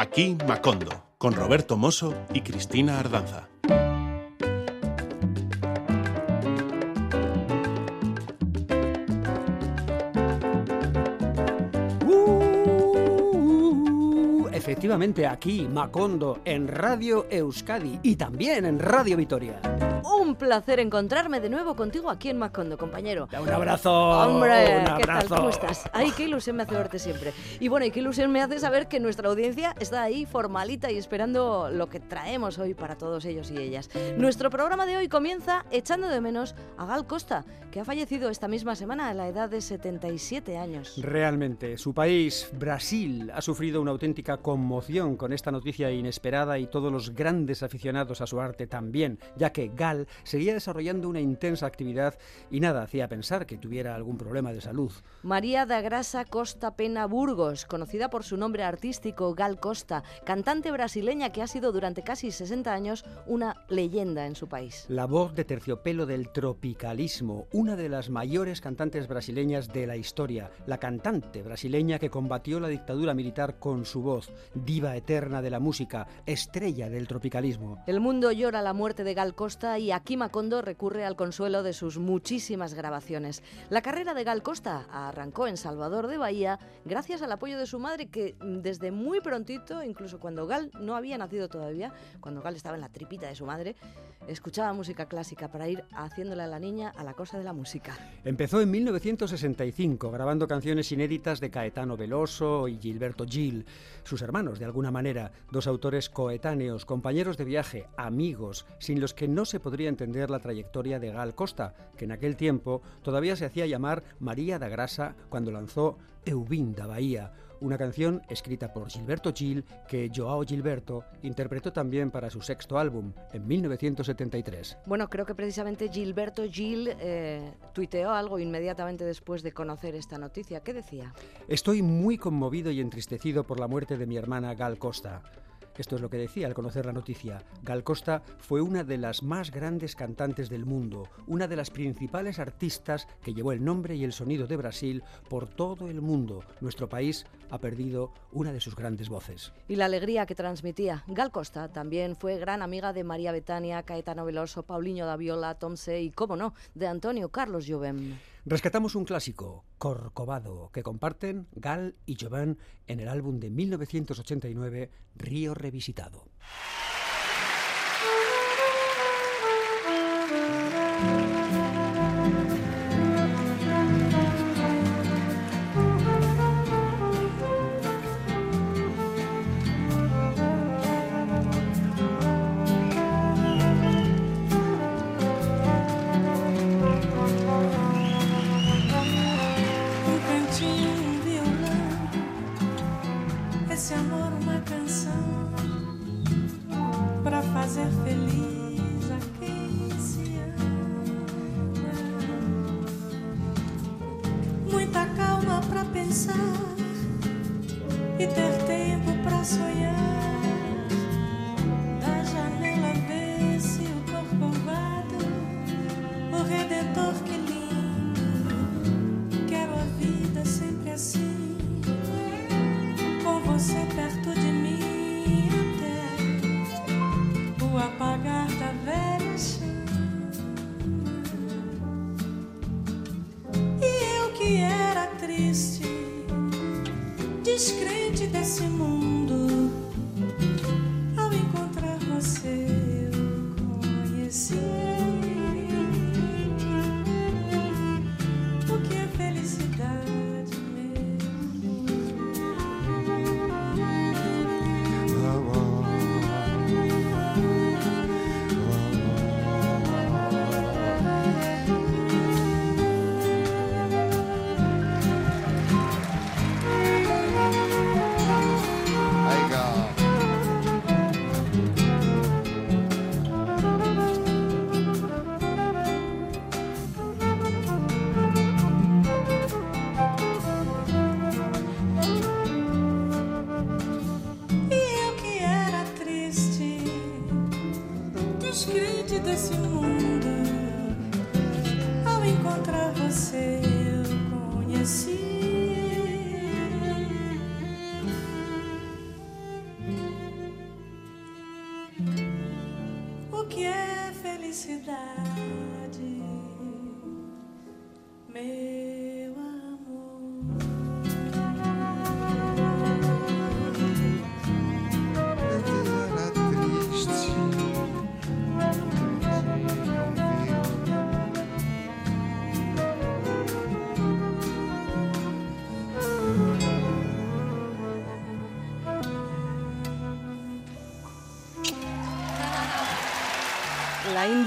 Aquí Macondo, con Roberto Mosso y Cristina Ardanza. Uh, efectivamente, aquí, Macondo, en Radio Euskadi y también en Radio Vitoria. Un placer encontrarme de nuevo contigo aquí en Macondo, compañero. Un abrazo. Hombre, un ¿qué tal? abrazo. ¿Cómo estás? Ay, qué ilusión me hace verte siempre. Y bueno, y qué ilusión me hace saber que nuestra audiencia está ahí formalita y esperando lo que traemos hoy para todos ellos y ellas. Nuestro programa de hoy comienza echando de menos a Gal Costa, que ha fallecido esta misma semana a la edad de 77 años. Realmente, su país, Brasil, ha sufrido una auténtica conmoción con esta noticia inesperada y todos los grandes aficionados a su arte también, ya que Gal seguía desarrollando una intensa actividad y nada hacía pensar que tuviera algún problema de salud. María da Grasa Costa Pena Burgos, conocida por su nombre artístico Gal Costa, cantante brasileña que ha sido durante casi 60 años una leyenda en su país. La voz de terciopelo del tropicalismo, una de las mayores cantantes brasileñas de la historia, la cantante brasileña que combatió la dictadura militar con su voz, diva eterna de la música, estrella del tropicalismo. El mundo llora la muerte de Gal Costa y aquí Macondo recurre al consuelo de sus muchísimas grabaciones. La carrera de Gal Costa arrancó en Salvador de Bahía gracias al apoyo de su madre que desde muy prontito, incluso cuando Gal no había nacido todavía, cuando Gal estaba en la tripita de su madre, escuchaba música clásica para ir haciéndole a la niña a la cosa de la música. Empezó en 1965 grabando canciones inéditas de Caetano Veloso y Gilberto Gil, sus hermanos de alguna manera, dos autores coetáneos, compañeros de viaje, amigos, sin los que no se podría entender la trayectoria de Gal Costa, que en aquel tiempo todavía se hacía llamar María da Grasa cuando lanzó Eubim da Bahía, una canción escrita por Gilberto Gil que Joao Gilberto interpretó también para su sexto álbum en 1973. Bueno, creo que precisamente Gilberto Gil eh, tuiteó algo inmediatamente después de conocer esta noticia. ¿Qué decía? Estoy muy conmovido y entristecido por la muerte de mi hermana Gal Costa. Esto es lo que decía al conocer la noticia. Gal Costa fue una de las más grandes cantantes del mundo, una de las principales artistas que llevó el nombre y el sonido de Brasil por todo el mundo. Nuestro país ha perdido una de sus grandes voces. Y la alegría que transmitía. Gal Costa también fue gran amiga de María Betania, Caetano Veloso, Paulinho da Viola, Tom C y, cómo no, de Antonio Carlos Jobim. Rescatamos un clásico, Corcovado, que comparten Gal y Jovan en el álbum de 1989, Río Revisitado. descansar e ter tempo para sonhar.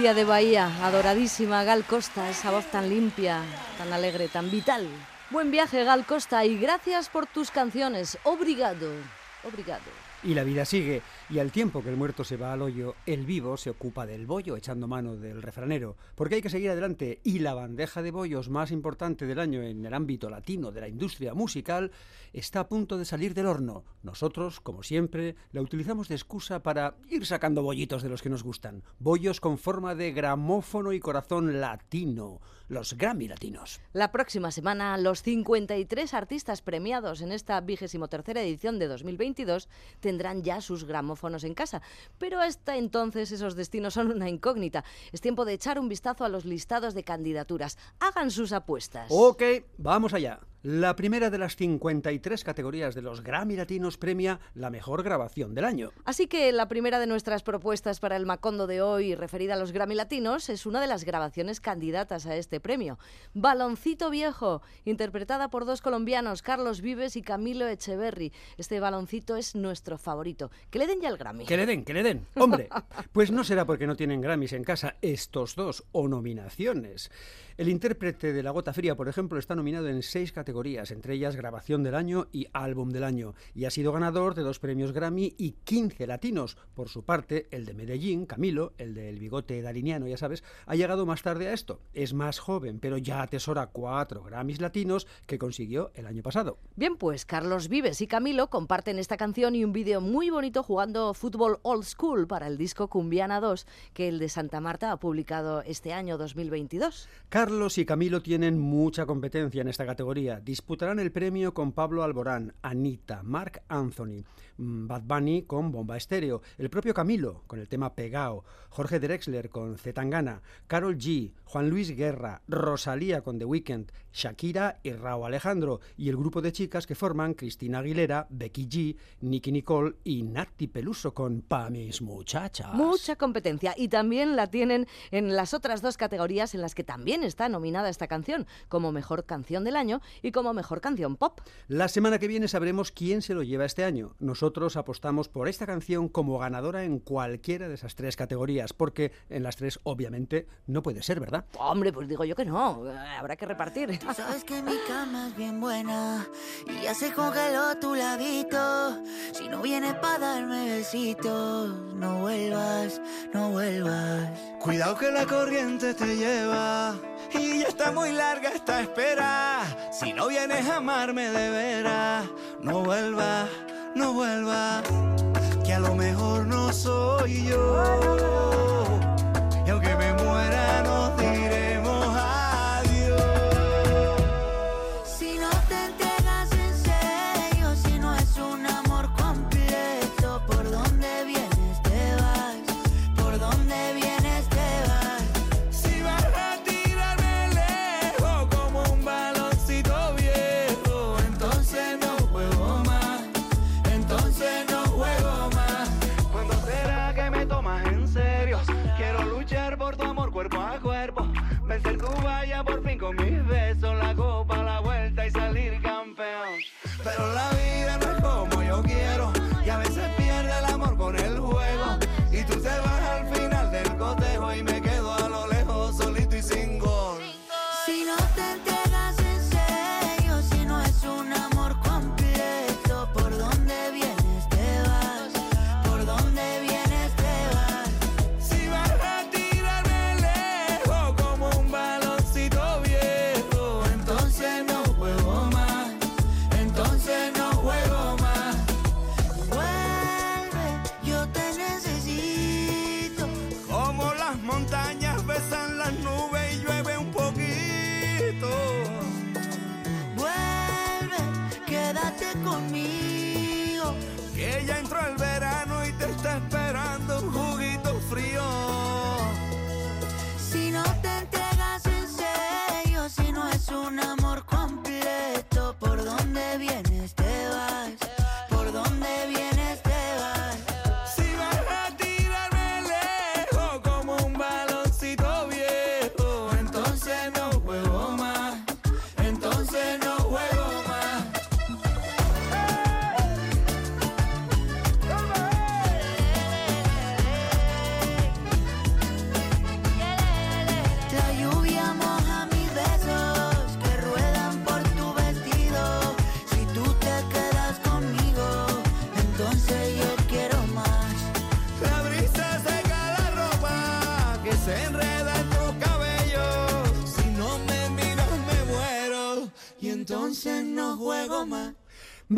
De Bahía, adoradísima Gal Costa, esa voz tan limpia, tan alegre, tan vital. Buen viaje, Gal Costa, y gracias por tus canciones. Obrigado. Obrigado. Y la vida sigue, y al tiempo que el muerto se va al hoyo, el vivo se ocupa del bollo, echando mano del refranero, porque hay que seguir adelante, y la bandeja de bollos más importante del año en el ámbito latino de la industria musical está a punto de salir del horno. Nosotros, como siempre, la utilizamos de excusa para ir sacando bollitos de los que nos gustan, bollos con forma de gramófono y corazón latino, los Grammy latinos. La próxima semana, los 53 artistas premiados en esta vigésimo tercera edición de 2022 tendrán ya sus gramófonos en casa. Pero hasta entonces esos destinos son una incógnita. Es tiempo de echar un vistazo a los listados de candidaturas. Hagan sus apuestas. Ok, vamos allá. La primera de las 53 categorías de los Grammy Latinos premia la mejor grabación del año. Así que la primera de nuestras propuestas para el Macondo de hoy, referida a los Grammy Latinos, es una de las grabaciones candidatas a este premio. Baloncito Viejo, interpretada por dos colombianos, Carlos Vives y Camilo Echeverry. Este baloncito es nuestro favorito. Que le den ya el Grammy. Que le den, que le den. Hombre, pues no será porque no tienen Grammys en casa estos dos o nominaciones. El intérprete de La Gota Fría, por ejemplo, está nominado en seis categorías, entre ellas Grabación del Año y Álbum del Año, y ha sido ganador de dos premios Grammy y 15 latinos. Por su parte, el de Medellín, Camilo, el del bigote daliniano, ya sabes, ha llegado más tarde a esto. Es más joven, pero ya atesora cuatro Grammys latinos que consiguió el año pasado. Bien, pues Carlos Vives y Camilo comparten esta canción y un vídeo muy bonito jugando fútbol old school para el disco Cumbiana 2 que el de Santa Marta ha publicado este año 2022. Carlos y Camilo tienen mucha competencia en esta categoría. Disputarán el premio con Pablo Alborán, Anita, Mark Anthony, Bad Bunny con Bomba Estéreo, el propio Camilo con el tema Pegao, Jorge Drexler con Zetangana, Carol G, Juan Luis Guerra, Rosalía con The Weeknd, Shakira y Rao Alejandro, y el grupo de chicas que forman Cristina Aguilera, Becky G, Nicky Nicole y Nati Peluso con Pa' mis muchachas. Mucha competencia y también la tienen en las otras dos categorías en las que también está nominada esta canción, como mejor canción del año y como mejor canción pop. La semana que viene sabremos quién se lo lleva este año. Nosotros apostamos por esta canción como ganadora en cualquiera de esas tres categorías, porque en las tres obviamente no puede ser, ¿verdad? Hombre, pues digo yo que no, eh, habrá que repartir. Sabes que mi cama es bien buena y ya se congeló tu ladito. Si no vienes para darme besitos, no vuelvas, no vuelvas. Cuidado que la corriente te lleva y ya está muy larga esta espera. Si no vienes a amarme de veras, no vuelvas, no vuelvas, que a lo mejor no soy yo.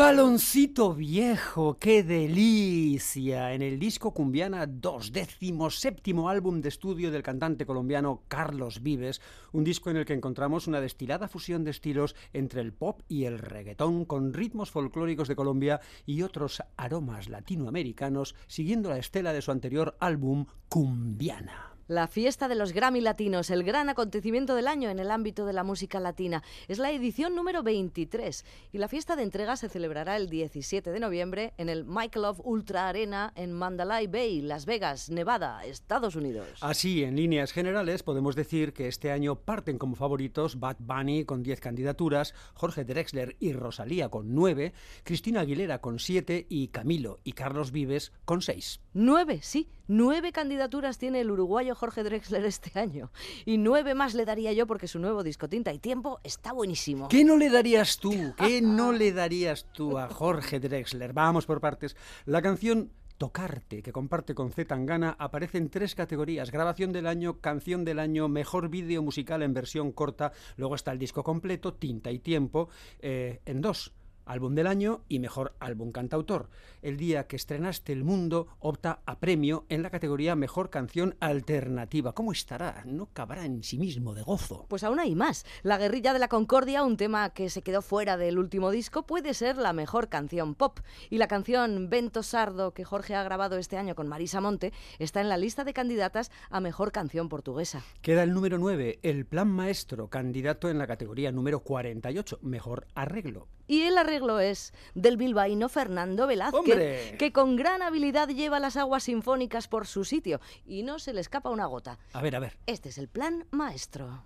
Baloncito viejo, qué delicia. En el disco Cumbiana 2, décimo séptimo álbum de estudio del cantante colombiano Carlos Vives, un disco en el que encontramos una destilada fusión de estilos entre el pop y el reggaetón, con ritmos folclóricos de Colombia y otros aromas latinoamericanos, siguiendo la estela de su anterior álbum Cumbiana. La fiesta de los Grammy Latinos, el gran acontecimiento del año en el ámbito de la música latina. Es la edición número 23 y la fiesta de entrega se celebrará el 17 de noviembre en el Michelob Ultra Arena en Mandalay Bay, Las Vegas, Nevada, Estados Unidos. Así, en líneas generales, podemos decir que este año parten como favoritos Bad Bunny con 10 candidaturas, Jorge Drexler y Rosalía con 9, Cristina Aguilera con 7 y Camilo y Carlos Vives con 6. Nueve, sí, nueve candidaturas tiene el uruguayo Jorge Drexler este año. Y nueve más le daría yo porque su nuevo disco Tinta y Tiempo está buenísimo. ¿Qué no le darías tú? ¿Qué no le darías tú a Jorge Drexler? Vamos por partes. La canción Tocarte, que comparte con Z Tangana, aparece en tres categorías: grabación del año, canción del año, mejor vídeo musical en versión corta. Luego está el disco completo, Tinta y Tiempo, eh, en dos. Álbum del año y mejor álbum cantautor. El día que estrenaste El Mundo opta a premio en la categoría Mejor Canción Alternativa. ¿Cómo estará? No cabrá en sí mismo de gozo. Pues aún hay más. La Guerrilla de la Concordia, un tema que se quedó fuera del último disco, puede ser la mejor canción pop. Y la canción Vento Sardo, que Jorge ha grabado este año con Marisa Monte, está en la lista de candidatas a mejor canción portuguesa. Queda el número 9, El Plan Maestro, candidato en la categoría número 48, Mejor Arreglo. Y el arreglo es del bilbaíno Fernando Velázquez, ¡Hombre! que con gran habilidad lleva las aguas sinfónicas por su sitio y no se le escapa una gota. A ver, a ver. Este es el plan maestro.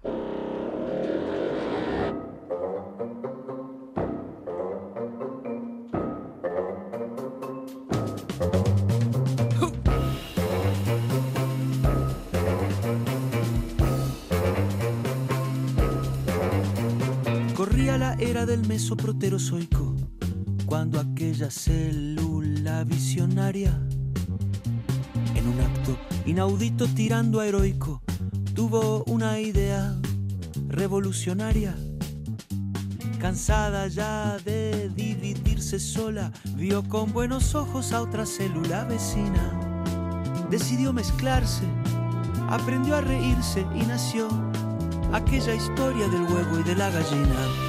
Era del mesoproterozoico, cuando aquella célula visionaria, en un acto inaudito tirando a heroico, tuvo una idea revolucionaria. Cansada ya de dividirse sola, vio con buenos ojos a otra célula vecina. Decidió mezclarse, aprendió a reírse y nació aquella historia del huevo y de la gallina.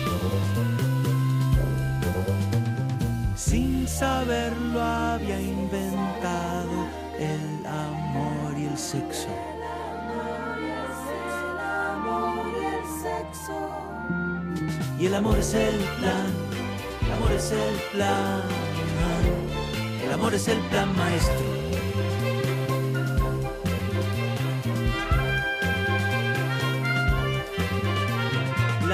Sin saberlo había inventado el amor y el sexo. Y el amor es el plan, el amor es el plan, el amor es el plan maestro.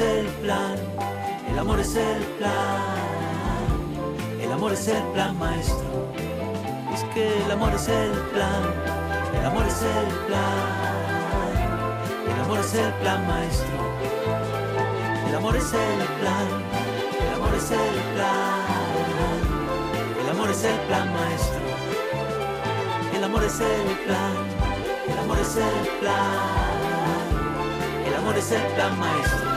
Es el plan, el amor es el plan, el amor es el plan maestro. Es que el amor es el plan, el amor es el plan, el amor es el plan maestro. El amor es el plan, el amor es el plan, el amor es el plan maestro. El amor es el plan, el amor es el plan, el amor es el plan maestro.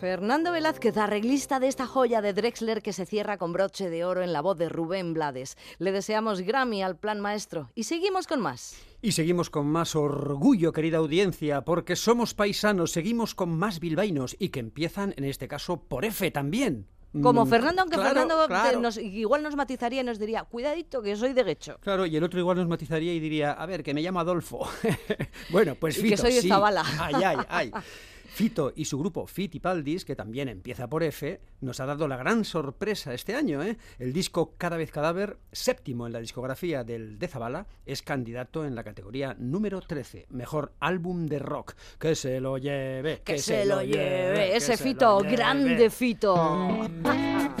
Fernando Velázquez, arreglista de esta joya de Drexler que se cierra con broche de oro en la voz de Rubén Blades. Le deseamos Grammy al plan maestro y seguimos con más. Y seguimos con más orgullo, querida audiencia, porque somos paisanos, seguimos con más bilbaínos y que empiezan, en este caso, por F también. Como Mm, Fernando, aunque claro, Fernando claro. nos- igual nos matizaría y nos diría, cuidadito que soy de Guecho. Claro, y el otro igual nos matizaría y diría, a ver, que me llamo Adolfo. bueno, pues Y Fito, que soy de sí. Zabala. Ay, ay, ay. Fito y su grupo Fitipaldis, que también empieza por F, nos ha dado la gran sorpresa este año. ¿eh? El disco Cada vez Cadáver, séptimo en la discografía del de Zabala, es candidato en la categoría número 13, mejor álbum de rock. Que se lo lleve, Que, se, lo lleve, que ese se Fito, lleve. grande Fito.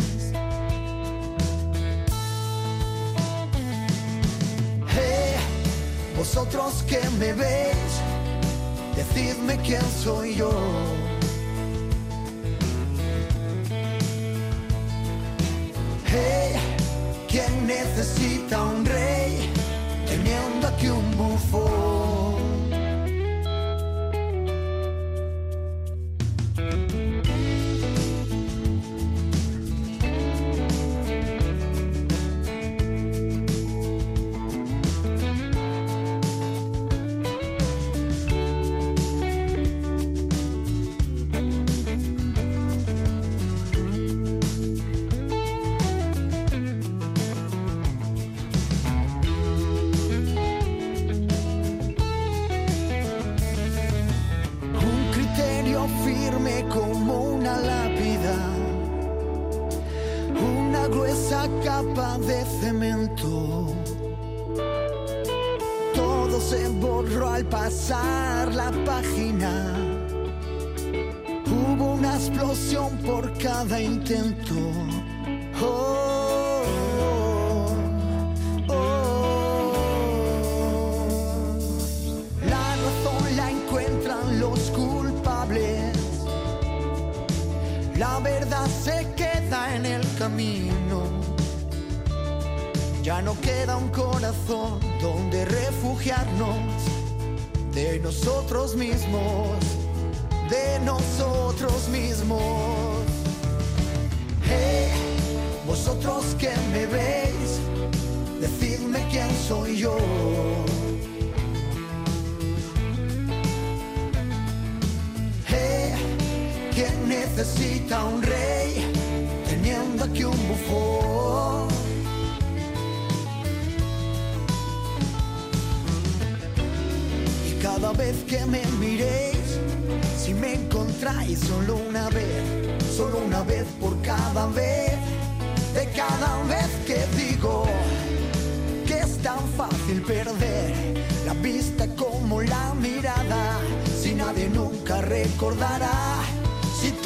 Vosotros que me veis, decidme quién soy yo. Necesita un rey teniendo aquí un bufón. Y cada vez que me miréis, si me encontráis solo una vez, solo una vez por cada vez, de cada vez que digo que es tan fácil perder la vista como la mirada, si nadie nunca recordará,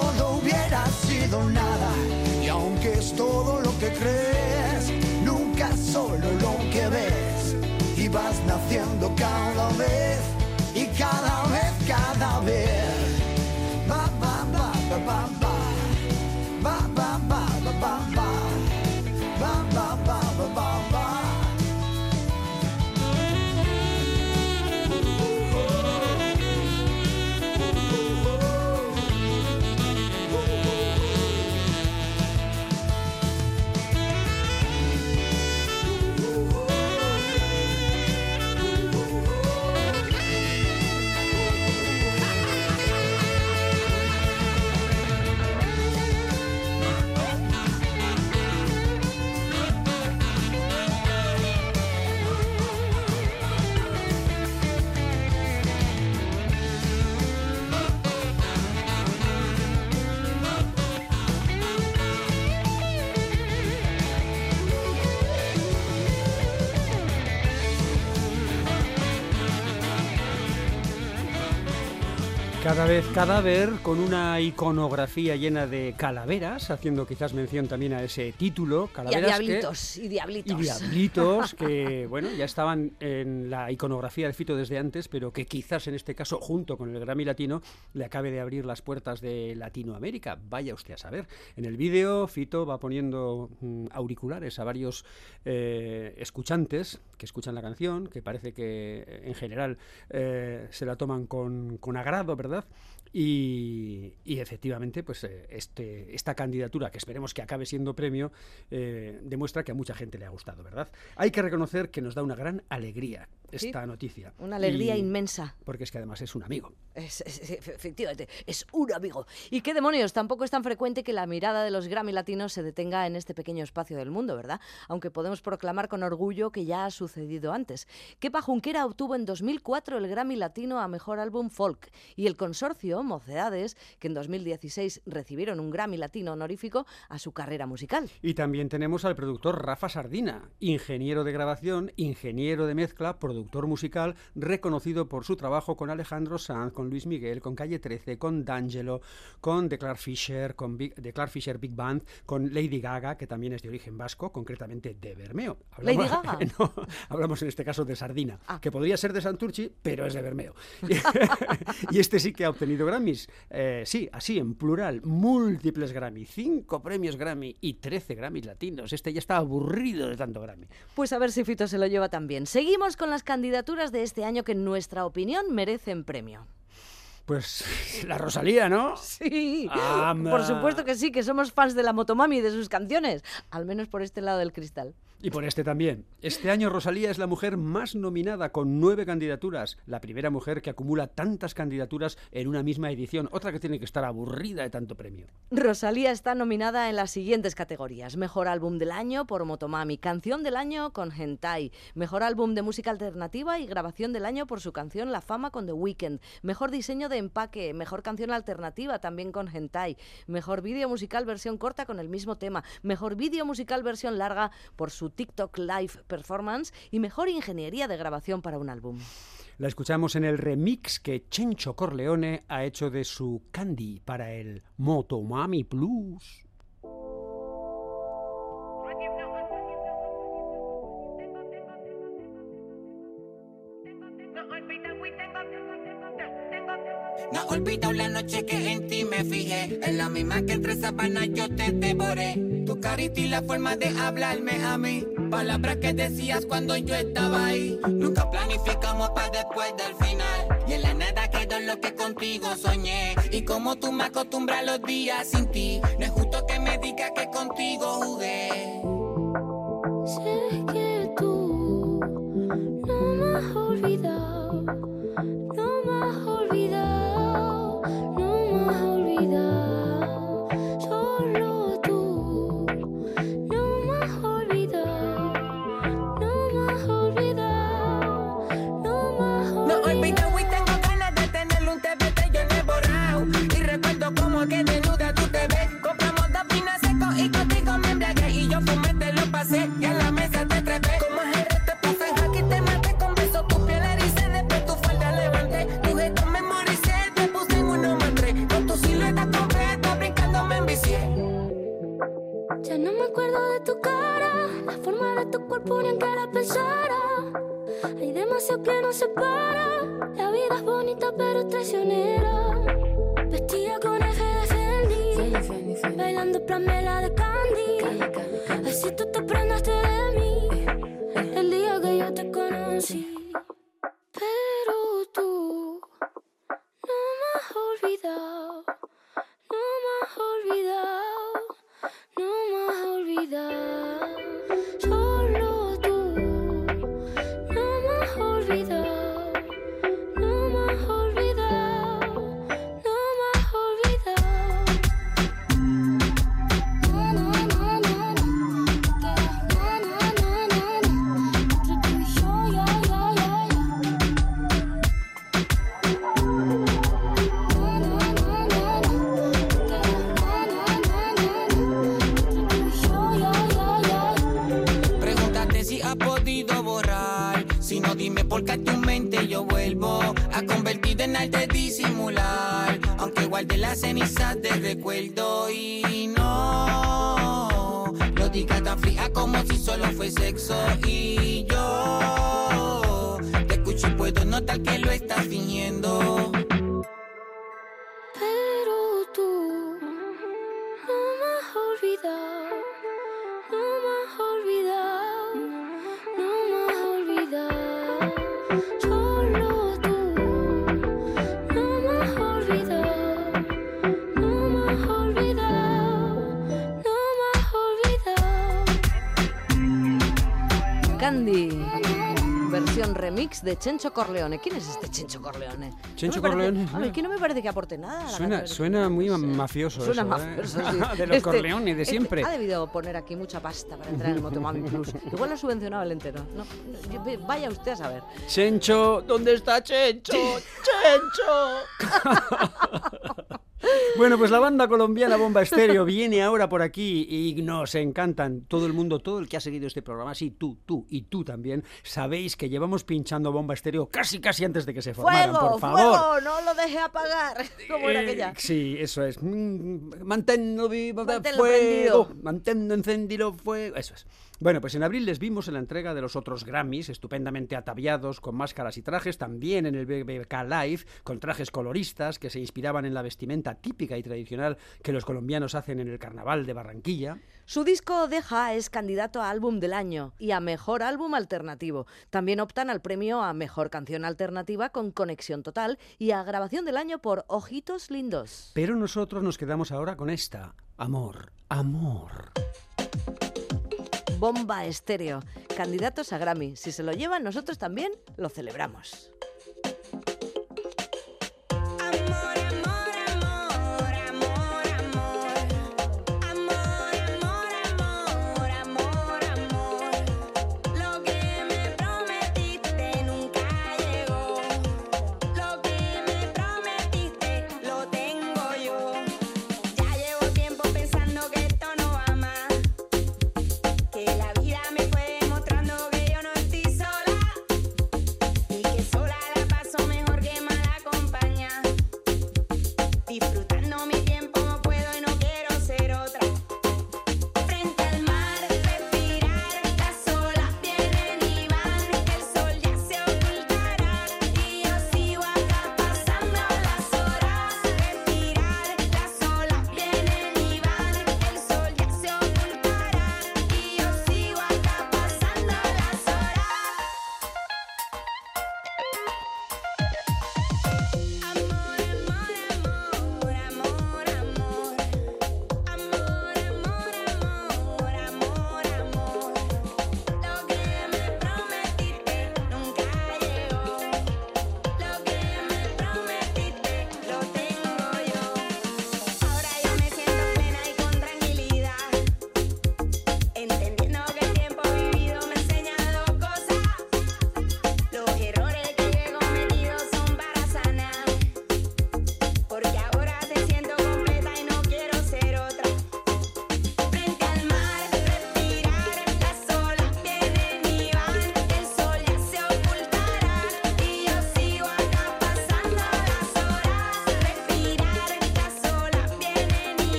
todo hubiera sido nada, y aunque es todo lo que crees, nunca solo lo que ves, y vas naciendo cada vez, y cada vez, cada vez. Ba, ba. Ba, Cada vez cadáver con una iconografía llena de calaveras, haciendo quizás mención también a ese título, Y calaveras que- diablitos, y diablitos. y diablitos que, bueno, ya estaban en la iconografía de Fito desde antes, pero que quizás en este caso, junto con el Grammy Latino, le acabe de abrir las puertas de Latinoamérica. Vaya usted a saber. En el vídeo, Fito va poniendo mm, auriculares a varios eh, escuchantes que escuchan la canción, que parece que en general eh, se la toman con, con agrado, ¿verdad? Y, efectivamente, pues eh, este, esta candidatura, que esperemos que acabe siendo premio, eh, demuestra que a mucha gente le ha gustado, ¿verdad? Hay que reconocer que nos da una gran alegría esta noticia. Una alegría Y- inmensa. Porque es que además es un amigo. Es- es- es- efectivamente, es un amigo. ¿Y qué demonios? Tampoco es tan frecuente que la mirada de los Grammy latinos se detenga en este pequeño espacio del mundo, ¿verdad? Aunque podemos proclamar con orgullo que ya ha sucedido antes. Kepa Junquera obtuvo en 2004 el Grammy Latino a Mejor Álbum Folk y el consorcio Mocedades, que en 2016 recibieron un Grammy Latino honorífico a su carrera musical. Y también tenemos al productor Rafa Sardina, ingeniero de grabación, ingeniero de mezcla, productor musical, reconocido por su trabajo con Alejandro Sanz, con Luis Miguel, con Calle 13, con D'Angelo, con The Clark Fisher, con Big, The Clark Fisher Big Band, con Lady Gaga, que también es de origen vasco, concretamente de Bermeo. ¿Lady Gaga? No, hablamos en este caso de Sardina, Ah. que podría ser de Santurchi, pero es de Bermeo. y este sí que ha obtenido Grammys. Eh, sí, así, en plural, múltiples Grammy, cinco premios Grammy y 13 Grammys latinos. Este ya está aburrido de tanto Grammy. Pues a ver si Fito se lo lleva también. Seguimos con las candidaturas de este año que en nuestra opinión merecen premio. Pues la Rosalía, ¿no? Sí, Anda. por supuesto que sí, que somos fans de la Motomami y de sus canciones, al menos por este lado del cristal. Y por este también. Este año Rosalía es la mujer más nominada con nueve candidaturas. La primera mujer que acumula tantas candidaturas en una misma edición. Otra que tiene que estar aburrida de tanto premio. Rosalía está nominada en las siguientes categorías. Mejor álbum del año por Motomami, canción del año con Hentai, mejor álbum de música alternativa y grabación del año por su canción La Fama con The Weeknd, mejor diseño de empaque, mejor canción alternativa también con Hentai, mejor vídeo musical versión corta con el mismo tema, mejor vídeo musical versión larga por su TikTok Live Performance y mejor ingeniería de grabación para un álbum. La escuchamos en el remix que Chencho Corleone ha hecho de su Candy para el Motomami Plus. No olvido la noche que en ti me fijé. En la misma que entre sábanas yo te devoré. Tu carita y la forma de hablarme a mí. Palabras que decías cuando yo estaba ahí. Nunca planificamos para después del final. Y en la nada quedó lo que contigo soñé. Y como tú me acostumbras los días sin ti. No es justo que me digas que contigo jugué. Sé que tú no me has olvidado. Remix de Chencho Corleone. ¿Quién es este Chencho Corleone? No Chencho parece- Corleone, A ver, que no me parece que aporte nada. la Suena, suena muy mafioso Suena eso, ¿eh? mafioso, sí. de los Este- Corleone de este siempre. ha debido poner aquí mucha pasta para entrar en el Motomami Plus. Igual lo ha subvencionado el entero. No, vaya usted a saber. Chencho, ¿dónde está Chencho? ¡Chencho! Bueno, pues la banda colombiana Bomba Estéreo viene ahora por aquí y nos encantan. Todo el mundo, todo el que ha seguido este programa, sí, tú, tú y tú también, sabéis que llevamos pinchando Bomba Estéreo casi, casi antes de que se formaran, ¡Fuego! por favor. ¡Fuego! ¡No lo deje apagar! Como era Eh, aquella. Sí, eso es. Mm, Manténlo vivo Manténlo fuego. prendido. Manténlo encendido fuego. Eso es. Bueno, pues en abril les vimos en la entrega de los otros Grammys, estupendamente ataviados, con máscaras y trajes, también en el BBK Live, con trajes coloristas que se inspiraban en la vestimenta típica y tradicional que los colombianos hacen en el carnaval de Barranquilla. Su disco Deja es candidato a álbum del año y a mejor álbum alternativo. También optan al premio a mejor canción alternativa con Conexión Total y a grabación del año por Ojitos Lindos. Pero nosotros nos quedamos ahora con esta. Amor, amor. Bomba Estéreo, candidatos a Grammy. Si se lo llevan, nosotros también lo celebramos.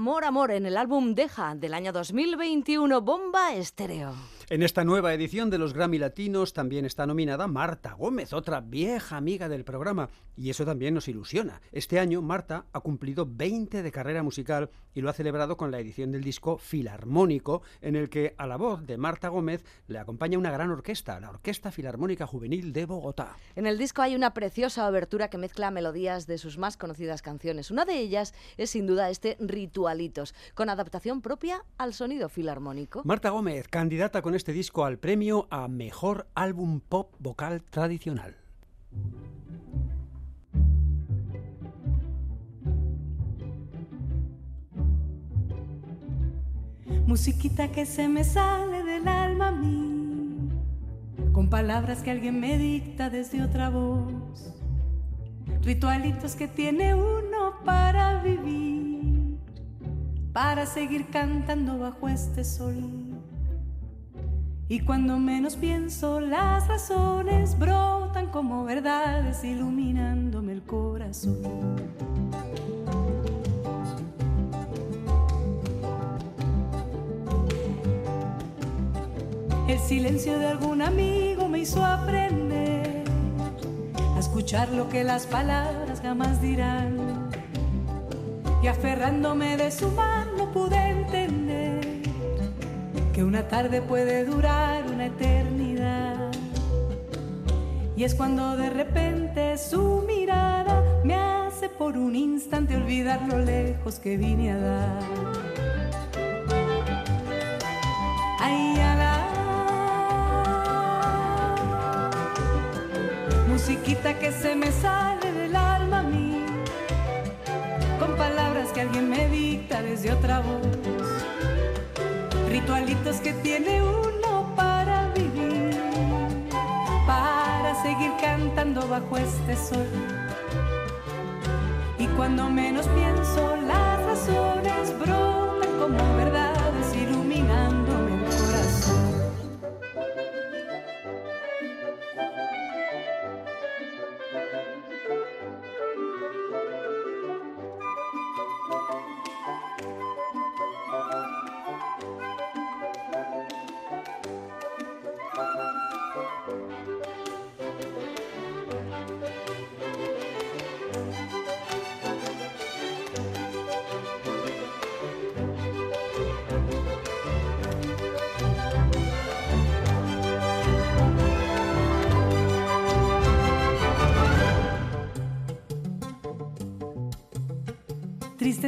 Amor, Amor en el álbum Deja del año 2021, Bomba Estéreo. En esta nueva edición de los Grammy Latinos también está nominada Marta Gómez, otra vieja amiga del programa, y eso también nos ilusiona. Este año Marta ha cumplido 20 de carrera musical y lo ha celebrado con la edición del disco Filarmónico, en el que a la voz de Marta Gómez le acompaña una gran orquesta, la Orquesta Filarmónica Juvenil de Bogotá. En el disco hay una preciosa obertura que mezcla melodías de sus más conocidas canciones. Una de ellas es sin duda este Ritualitos, con adaptación propia al sonido filarmónico. Marta Gómez, candidata con este disco al premio a Mejor Álbum Pop Vocal Tradicional. Musiquita que se me sale del alma a mí, con palabras que alguien me dicta desde otra voz, ritualitos que tiene uno para vivir, para seguir cantando bajo este sol. Y cuando menos pienso, las razones brotan como verdades iluminándome el corazón. El silencio de algún amigo me hizo aprender a escuchar lo que las palabras jamás dirán. Y aferrándome de su mano pude entender que una tarde puede durar una eternidad. Y es cuando de repente su mirada me hace por un instante olvidar lo lejos que vine a dar. Ay, ala. Musiquita que se me sale del alma a mí, con palabras que alguien me dicta desde otra voz, ritualitos que tiene uno para vivir, para seguir cantando bajo este sol. Y cuando menos pienso, las razones brotan como verdades iluminándome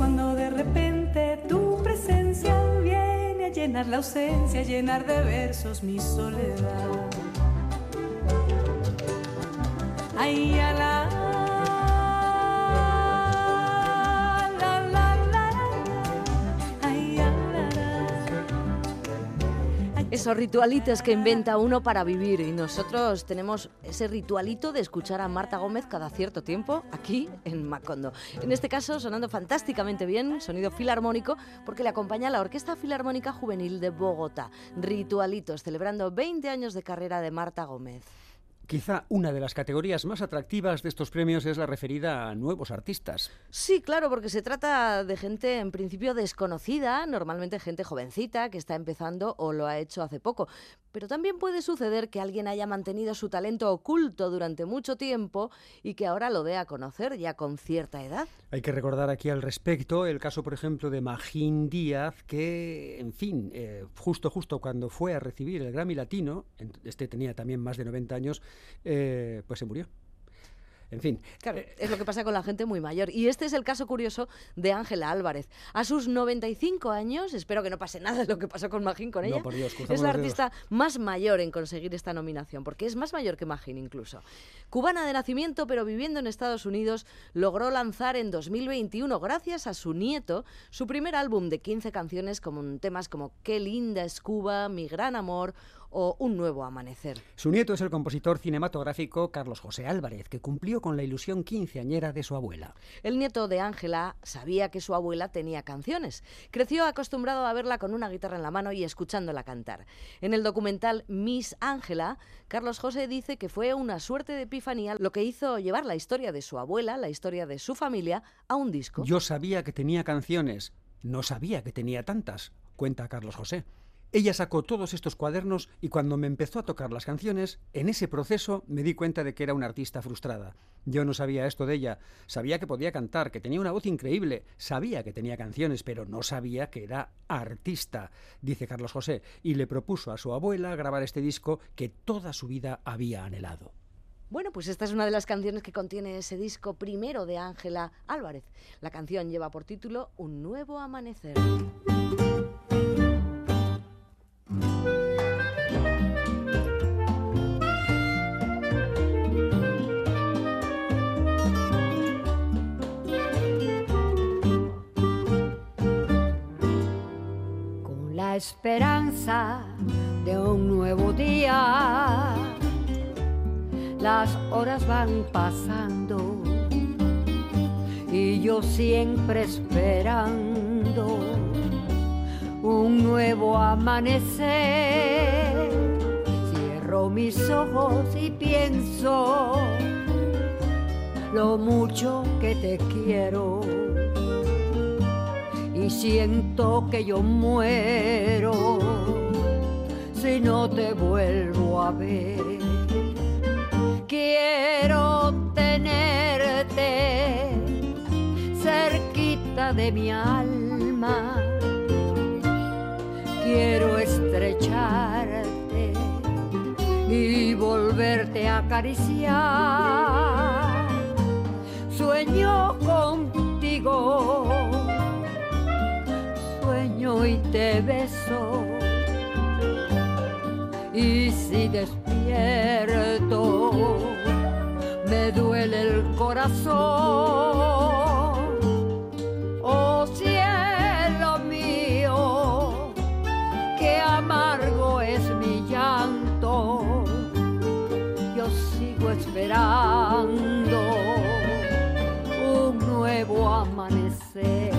Cuando de repente tu presencia viene a llenar la ausencia, a llenar de versos mi soledad. Ay, a Esos ritualitos que inventa uno para vivir y nosotros tenemos ese ritualito de escuchar a Marta Gómez cada cierto tiempo aquí en Macondo. En este caso sonando fantásticamente bien, sonido filarmónico, porque le acompaña la Orquesta Filarmónica Juvenil de Bogotá. Ritualitos, celebrando 20 años de carrera de Marta Gómez. Quizá una de las categorías más atractivas de estos premios es la referida a nuevos artistas. Sí, claro, porque se trata de gente en principio desconocida, normalmente gente jovencita que está empezando o lo ha hecho hace poco. Pero también puede suceder que alguien haya mantenido su talento oculto durante mucho tiempo y que ahora lo dé a conocer ya con cierta edad. Hay que recordar aquí al respecto el caso, por ejemplo, de Magín Díaz, que, en fin, eh, justo, justo cuando fue a recibir el Grammy Latino, este tenía también más de 90 años, eh, pues se murió. En fin, Claro, es lo que pasa con la gente muy mayor. Y este es el caso curioso de Ángela Álvarez. A sus 95 años, espero que no pase nada de lo que pasó con Magín con No, ella, por Dios, es la artista más mayor en conseguir esta nominación, porque es más mayor que Magín incluso. Cubana de nacimiento, pero viviendo en Estados Unidos, logró lanzar en 2021, gracias a su nieto, su primer álbum de 15 canciones con temas como Qué linda es Cuba, Mi gran amor o Un nuevo amanecer. Su nieto es el compositor cinematográfico Carlos José Álvarez, que cumplió con la ilusión quinceañera de su abuela. El nieto de Ángela sabía que su abuela tenía canciones. Creció acostumbrado a verla con una guitarra en la mano y escuchándola cantar. En el documental Miss Ángela, Carlos José dice que fue una suerte de epifanía lo que hizo llevar la historia de su abuela, la historia de su familia, a un disco. Yo sabía que tenía canciones, no sabía que tenía tantas, cuenta Carlos José. Ella sacó todos estos cuadernos y cuando me empezó a tocar las canciones, en ese proceso me di cuenta de que era una artista frustrada. Yo no sabía esto de ella, sabía que podía cantar, que tenía una voz increíble, sabía que tenía canciones, pero no sabía que era artista, dice Carlos José, y le propuso a su abuela grabar este disco que toda su vida había anhelado. Bueno, pues esta es una de las canciones que contiene ese disco primero de Ángela Álvarez. La canción lleva por título Un nuevo amanecer. Esperanza de un nuevo día. Las horas van pasando y yo siempre esperando un nuevo amanecer. Cierro mis ojos y pienso lo mucho que te quiero y que yo muero si no te vuelvo a ver. Quiero tenerte cerquita de mi alma. Quiero estrecharte y volverte a acariciar. Sueño contigo sueño y te beso. Y si despierto, me duele el corazón. Oh cielo mío, qué amargo es mi llanto. Yo sigo esperando un nuevo amanecer.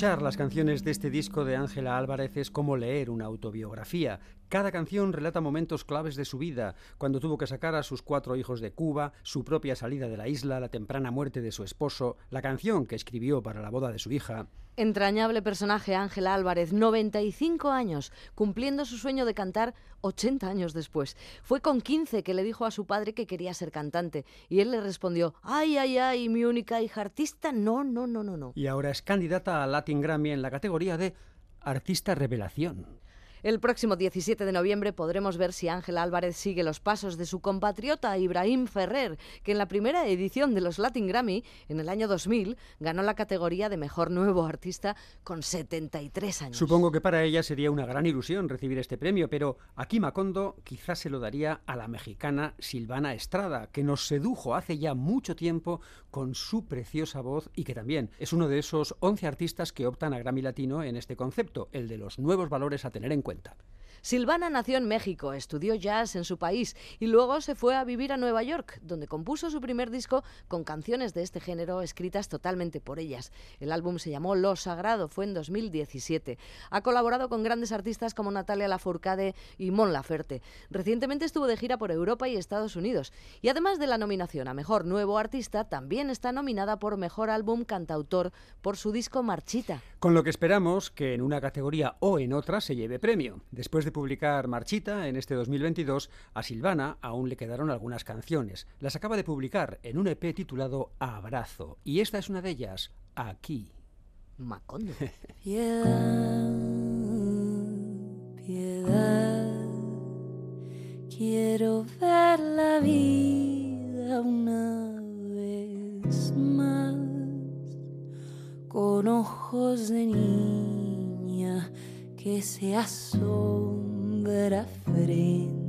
Escuchar las canciones de este disco de Ángela Álvarez es como leer una autobiografía. Cada canción relata momentos claves de su vida, cuando tuvo que sacar a sus cuatro hijos de Cuba, su propia salida de la isla, la temprana muerte de su esposo, la canción que escribió para la boda de su hija. Entrañable personaje Ángela Álvarez, 95 años, cumpliendo su sueño de cantar 80 años después. Fue con 15 que le dijo a su padre que quería ser cantante y él le respondió, ay, ay, ay, mi única hija artista, no, no, no, no, no. Y ahora es candidata al Latin Grammy en la categoría de Artista Revelación. El próximo 17 de noviembre podremos ver si Ángela Álvarez sigue los pasos de su compatriota Ibrahim Ferrer, que en la primera edición de los Latin Grammy, en el año 2000, ganó la categoría de Mejor Nuevo Artista con 73 años. Supongo que para ella sería una gran ilusión recibir este premio, pero aquí Macondo quizás se lo daría a la mexicana Silvana Estrada, que nos sedujo hace ya mucho tiempo con su preciosa voz y que también es uno de esos 11 artistas que optan a Grammy Latino en este concepto, el de los nuevos valores a tener en cuenta cuenta. Silvana nació en México, estudió jazz en su país y luego se fue a vivir a Nueva York, donde compuso su primer disco con canciones de este género escritas totalmente por ellas. El álbum se llamó Lo Sagrado, fue en 2017. Ha colaborado con grandes artistas como Natalia Lafourcade y Mon Laferte. Recientemente estuvo de gira por Europa y Estados Unidos. Y además de la nominación a Mejor Nuevo Artista, también está nominada por Mejor Álbum Cantautor por su disco Marchita. Con lo que esperamos que en una categoría o en otra se lleve premio. Después de publicar Marchita en este 2022, a Silvana aún le quedaron algunas canciones. Las acaba de publicar en un EP titulado Abrazo. Y esta es una de ellas, Aquí. Macondo. Piedad, piedad, quiero ver la vida que se asombra frente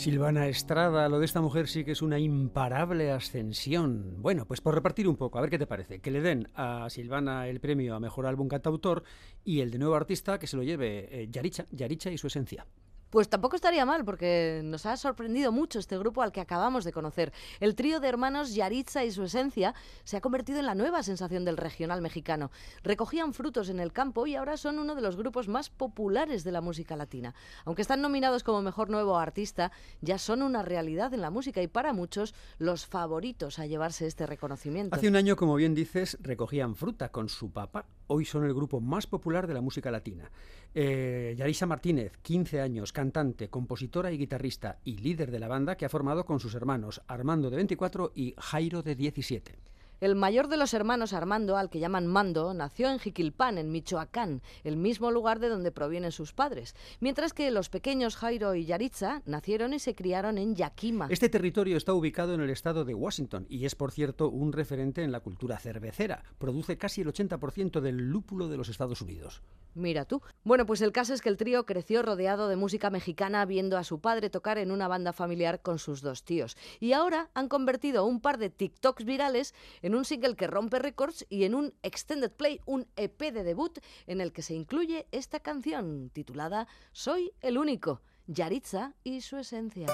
Silvana Estrada, lo de esta mujer sí que es una imparable ascensión. Bueno, pues por repartir un poco, a ver qué te parece. Que le den a Silvana el premio a Mejor Álbum Cantautor y el de Nuevo Artista que se lo lleve eh, Yaricha, Yaricha y su esencia. Pues tampoco estaría mal, porque nos ha sorprendido mucho este grupo al que acabamos de conocer. El trío de hermanos Yaritza y su esencia se ha convertido en la nueva sensación del regional mexicano. Recogían frutos en el campo y ahora son uno de los grupos más populares de la música latina. Aunque están nominados como mejor nuevo artista, ya son una realidad en la música y para muchos los favoritos a llevarse este reconocimiento. Hace un año, como bien dices, recogían fruta con su papá. Hoy son el grupo más popular de la música latina. Eh, Yarisa Martínez, 15 años, cantante, compositora y guitarrista, y líder de la banda que ha formado con sus hermanos Armando de 24 y Jairo de 17. El mayor de los hermanos Armando, al que llaman Mando, nació en Jiquilpan, en Michoacán, el mismo lugar de donde provienen sus padres, mientras que los pequeños Jairo y Yaritza nacieron y se criaron en Yakima. Este territorio está ubicado en el estado de Washington y es, por cierto, un referente en la cultura cervecera. Produce casi el 80% del lúpulo de los Estados Unidos. Mira tú. Bueno, pues el caso es que el trío creció rodeado de música mexicana viendo a su padre tocar en una banda familiar con sus dos tíos. Y ahora han convertido un par de TikToks virales en un single que rompe récords y en un extended play, un EP de debut en el que se incluye esta canción titulada Soy el único, Yaritza y su esencia.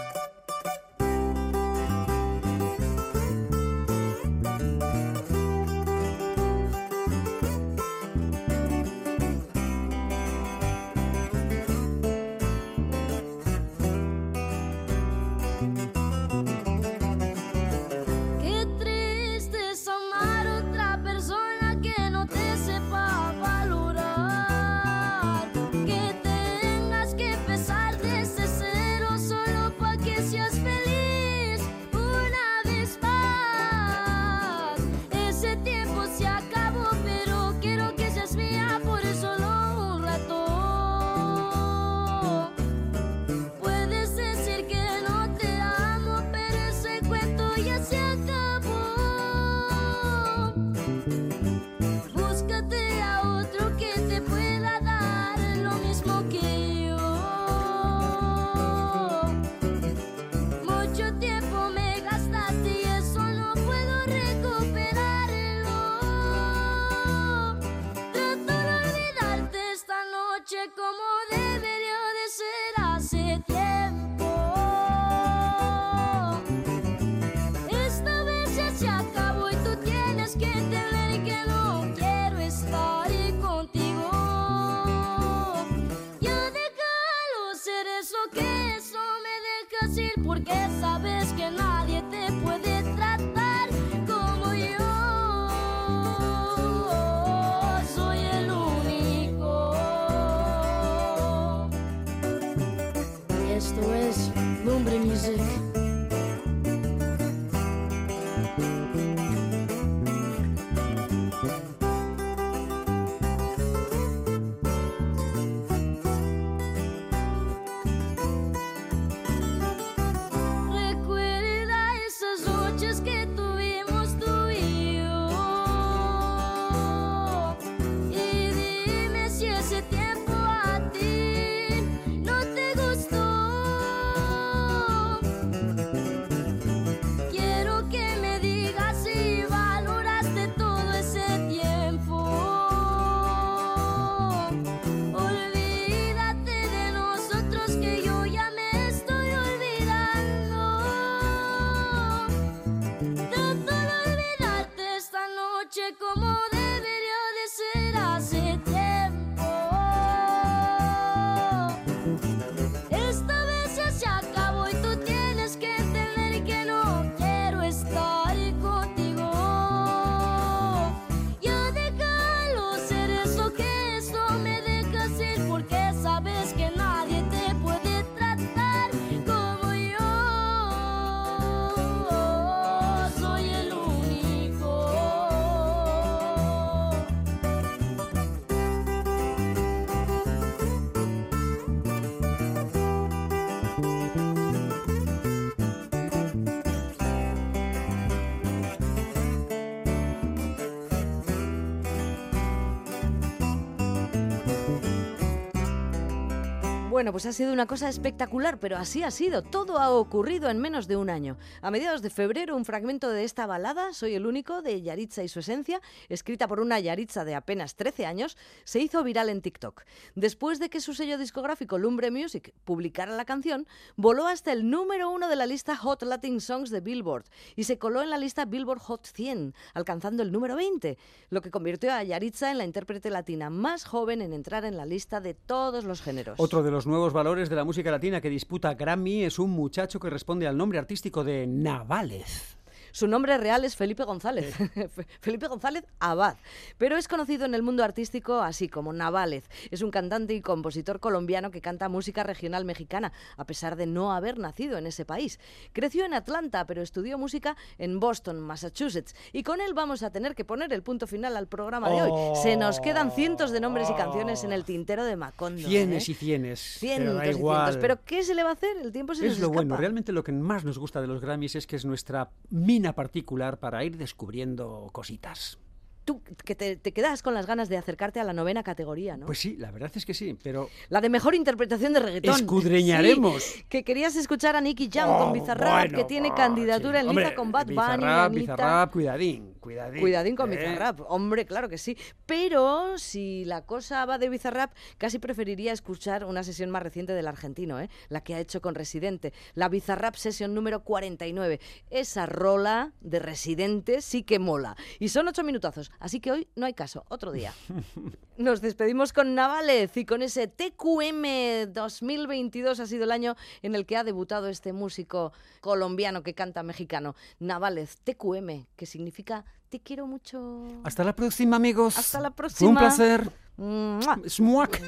Bueno, pues ha sido una cosa espectacular, pero así ha sido. Todo ha ocurrido en menos de un año. A mediados de febrero, un fragmento de esta balada, Soy el único, de Yaritza y su esencia, escrita por una Yaritza de apenas 13 años, se hizo viral en TikTok. Después de que su sello discográfico Lumbre Music publicara la canción, voló hasta el número uno de la lista Hot Latin Songs de Billboard y se coló en la lista Billboard Hot 100, alcanzando el número 20, lo que convirtió a Yaritza en la intérprete latina más joven en entrar en la lista de todos los géneros. Otro de los nuevos valores de la música latina que disputa Grammy es un muchacho que responde al nombre artístico de Navález. Su nombre real es Felipe González, Felipe González Abad, pero es conocido en el mundo artístico así como Navález. Es un cantante y compositor colombiano que canta música regional mexicana, a pesar de no haber nacido en ese país. Creció en Atlanta, pero estudió música en Boston, Massachusetts, y con él vamos a tener que poner el punto final al programa de hoy. Se nos quedan cientos de nombres y canciones en el tintero de Macondo. Cienes ¿eh? y cienes. Cientos pero da y cientos. igual. Pero ¿qué se le va a hacer? El tiempo se es nos lo bueno, escapa. realmente lo que más nos gusta de los Grammys es que es nuestra mina particular para ir descubriendo cositas. Tú que te, te quedas con las ganas de acercarte a la novena categoría, ¿no? Pues sí, la verdad es que sí, pero La de mejor interpretación de reggaetón. Escudriñaremos. Sí, que querías escuchar a Nicky Jam Oh, con Bizarrap, bueno, que tiene oh, candidatura sí. en liza Hombre, con Bad Bunny, Bizarrap, Anita. Bizarrap, cuidadín, cuidadín. Cuidadín con ¿eh? Bizarrap, hombre, claro que sí. Pero si la cosa va de Bizarrap, casi preferiría escuchar una sesión más reciente del argentino, ¿eh? la que ha hecho con Residente, la Bizarrap Session número 49. Esa rola de Residente sí que mola. Y son ocho minutazos, así que hoy no hay caso, otro día. Nos despedimos con Navález y con ese TQM 2022 ha sido el año en el que ha debutado este músico colombiano que canta mexicano. Navález, TQM, que significa te quiero mucho. Hasta la próxima, amigos. Hasta la Fue próxima. un placer. ¡Mua! Smuac.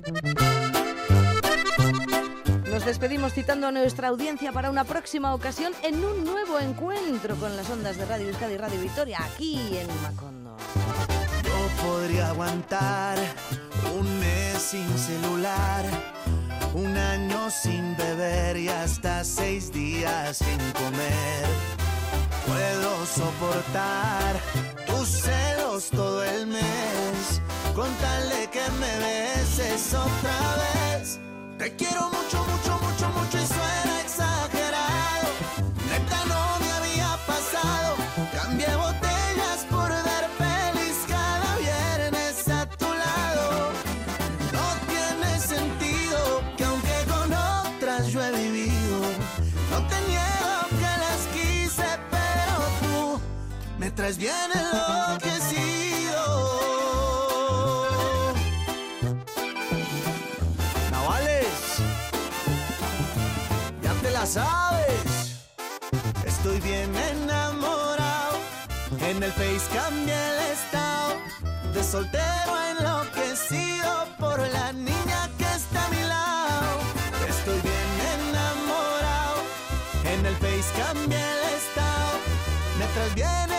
Nos despedimos citando a nuestra audiencia para una próxima ocasión en un nuevo encuentro con las ondas de Radio Euskadi y Radio Victoria aquí en Macondo. No podría aguantar un mes sin celular, un año sin beber y hasta seis días sin comer. Puedo soportar tus celos todo el mes, con que me beses otra vez. Te quiero mucho, mucho traes bien enloquecido. Navales, ya te la sabes. Estoy bien enamorado. En el Face cambié el estado. De soltero enloquecido por la niña que está a mi lado. Estoy bien enamorado. En el Face cambié el estado. Me traes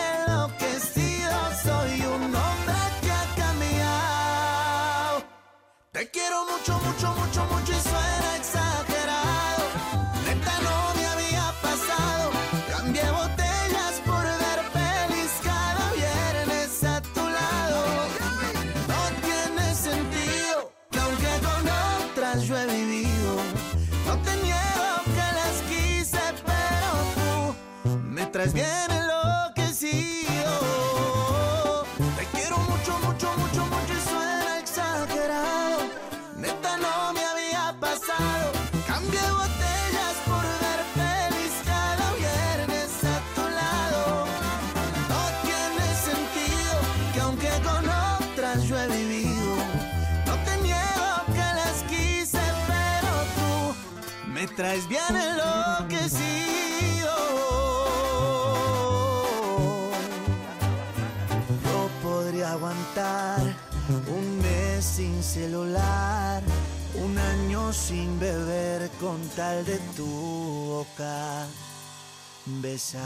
quiero mucho, mucho, mucho, mucho y suena exagerado. Neta no me había pasado. Cambié botellas por ver pelis cada viernes a tu lado. No tiene sentido que aunque con otras yo he vivido, no te niego que las quise, pero tú me traes traes bien enloquecido. No podría aguantar un mes sin celular, un año sin beber con tal de tu boca besar.